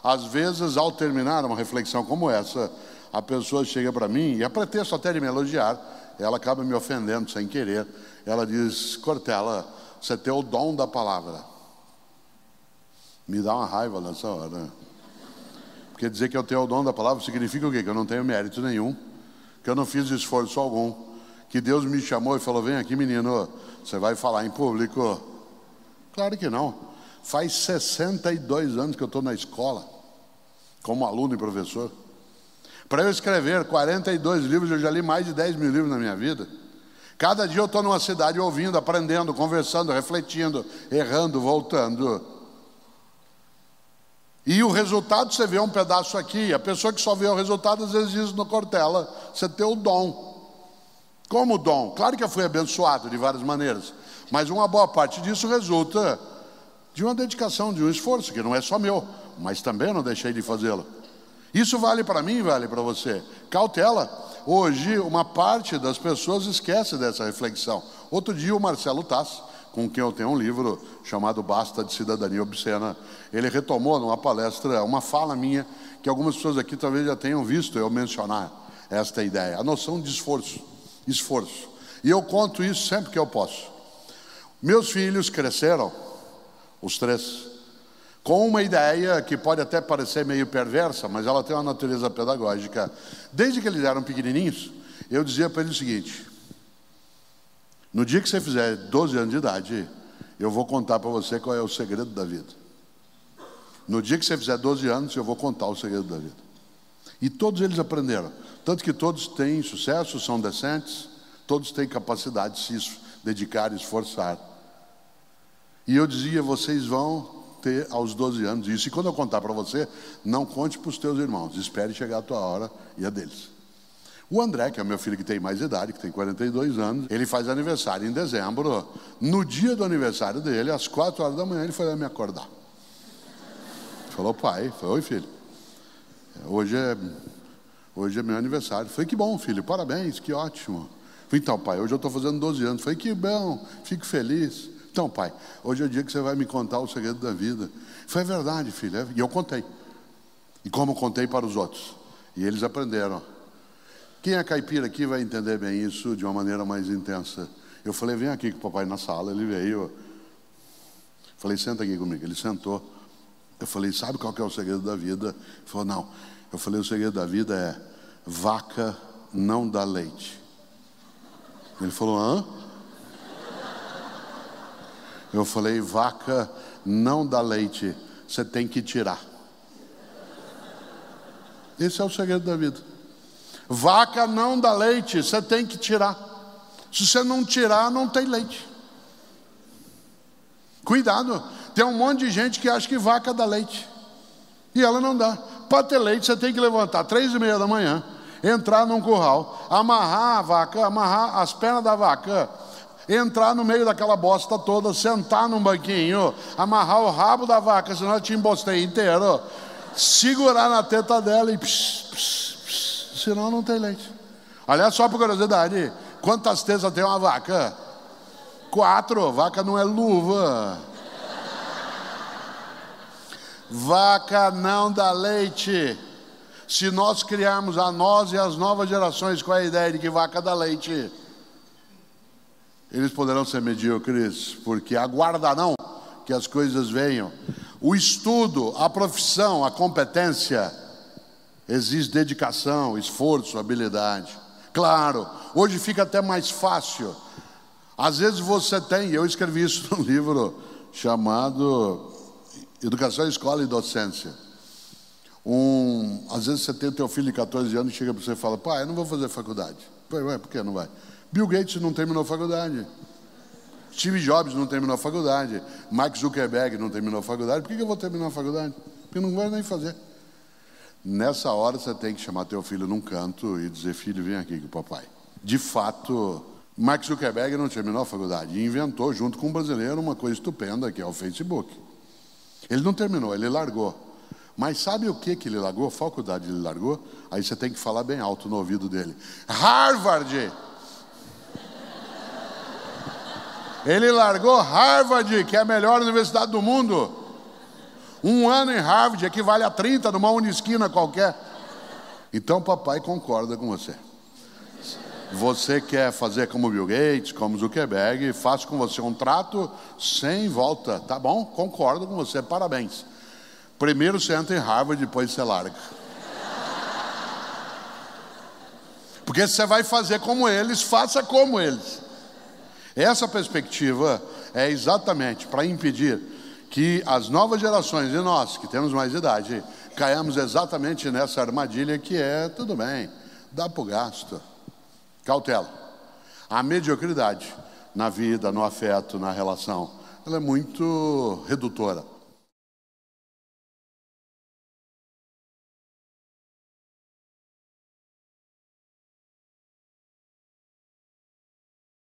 Às vezes, ao terminar uma reflexão como essa, a pessoa chega para mim e a pretexto até de me elogiar, ela acaba me ofendendo sem querer. Ela diz: Cortella, você tem o dom da palavra. Me dá uma raiva nessa hora. Porque dizer que eu tenho o dom da palavra significa o quê? Que eu não tenho mérito nenhum, que eu não fiz esforço algum, que Deus me chamou e falou: vem aqui, menino, você vai falar em público. Claro que não. Faz 62 anos que eu estou na escola, como aluno e professor. Para eu escrever 42 livros, eu já li mais de 10 mil livros na minha vida. Cada dia eu estou numa cidade ouvindo, aprendendo, conversando, refletindo, errando, voltando. E o resultado, você vê um pedaço aqui. A pessoa que só vê o resultado, às vezes diz no Cortella: você tem o dom. Como dom? Claro que eu fui abençoado de várias maneiras, mas uma boa parte disso resulta de uma dedicação, de um esforço, que não é só meu, mas também não deixei de fazê-lo. Isso vale para mim, vale para você. Cautela. Hoje, uma parte das pessoas esquece dessa reflexão. Outro dia, o Marcelo Tass, com quem eu tenho um livro chamado Basta de Cidadania Obscena, ele retomou numa palestra uma fala minha que algumas pessoas aqui talvez já tenham visto eu mencionar esta ideia, a noção de esforço, esforço. E eu conto isso sempre que eu posso. Meus filhos cresceram, os três, com uma ideia que pode até parecer meio perversa, mas ela tem uma natureza pedagógica. Desde que eles eram pequenininhos, eu dizia para eles o seguinte: no dia que você fizer 12 anos de idade, eu vou contar para você qual é o segredo da vida. No dia que você fizer 12 anos, eu vou contar o segredo da vida. E todos eles aprenderam. Tanto que todos têm sucesso, são decentes, todos têm capacidade de se dedicar, esforçar. E eu dizia: vocês vão ter aos 12 anos isso. E quando eu contar para você, não conte para os teus irmãos, espere chegar a tua hora e a deles. O André, que é meu filho que tem mais idade, que tem 42 anos, ele faz aniversário em dezembro. No dia do aniversário dele, às 4 horas da manhã, ele foi lá me acordar. Falou, pai, foi, oi filho, hoje é, hoje é meu aniversário. Falei, que bom, filho, parabéns, que ótimo. Falei, então, pai, hoje eu estou fazendo 12 anos. Falei, que bom, fico feliz. Então, pai, hoje é o dia que você vai me contar o segredo da vida. Foi verdade, filho. É, e eu contei. E como contei para os outros. E eles aprenderam. Quem é caipira aqui vai entender bem isso de uma maneira mais intensa. Eu falei, vem aqui com o papai na sala. Ele veio. Falei, senta aqui comigo. Ele sentou. Eu falei, sabe qual que é o segredo da vida? Ele falou, não. Eu falei, o segredo da vida é vaca não dá leite. Ele falou, hã? Eu falei, vaca não dá leite, você tem que tirar. Esse é o segredo da vida. Vaca não dá leite, você tem que tirar. Se você não tirar, não tem leite. Cuidado, tem um monte de gente que acha que vaca dá leite. E ela não dá. Para ter leite, você tem que levantar três e meia da manhã, entrar num curral, amarrar a vaca, amarrar as pernas da vaca entrar no meio daquela bosta toda, sentar num banquinho, amarrar o rabo da vaca, senão eu te embostei inteiro, segurar na teta dela e psh, psh, psh, senão não tem leite. Aliás, só por curiosidade, quantas tesas tem uma vaca? Quatro, vaca não é luva. Vaca não dá leite. Se nós criarmos a nós e as novas gerações com a ideia de que vaca dá leite, eles poderão ser medíocres, porque aguardarão que as coisas venham. O estudo, a profissão, a competência, exige dedicação, esforço, habilidade. Claro, hoje fica até mais fácil. Às vezes você tem, eu escrevi isso num livro chamado Educação, Escola e Docência. Um, às vezes você tem o teu filho de 14 anos e chega para você e fala, pai, eu não vou fazer faculdade. Pai, por que não vai? Bill Gates não terminou a faculdade. Steve Jobs não terminou a faculdade. Mark Zuckerberg não terminou a faculdade. Por que eu vou terminar a faculdade? Porque não vai nem fazer. Nessa hora você tem que chamar teu filho num canto e dizer: Filho, vem aqui com o papai. De fato, Mark Zuckerberg não terminou a faculdade e inventou, junto com um brasileiro, uma coisa estupenda que é o Facebook. Ele não terminou, ele largou. Mas sabe o que, que ele largou? A faculdade ele largou? Aí você tem que falar bem alto no ouvido dele: Harvard! Ele largou Harvard, que é a melhor universidade do mundo. Um ano em Harvard equivale a 30 numa unisquina qualquer. Então, papai concorda com você. Você quer fazer como Bill Gates, como Zuckerberg, faço com você um trato sem volta, tá bom? Concordo com você, parabéns. Primeiro você entra em Harvard, depois você larga. Porque se você vai fazer como eles, faça como eles. Essa perspectiva é exatamente para impedir que as novas gerações e nós, que temos mais idade, caiamos exatamente nessa armadilha que é tudo bem, dá para o gasto. Cautela. A mediocridade na vida, no afeto, na relação, ela é muito redutora.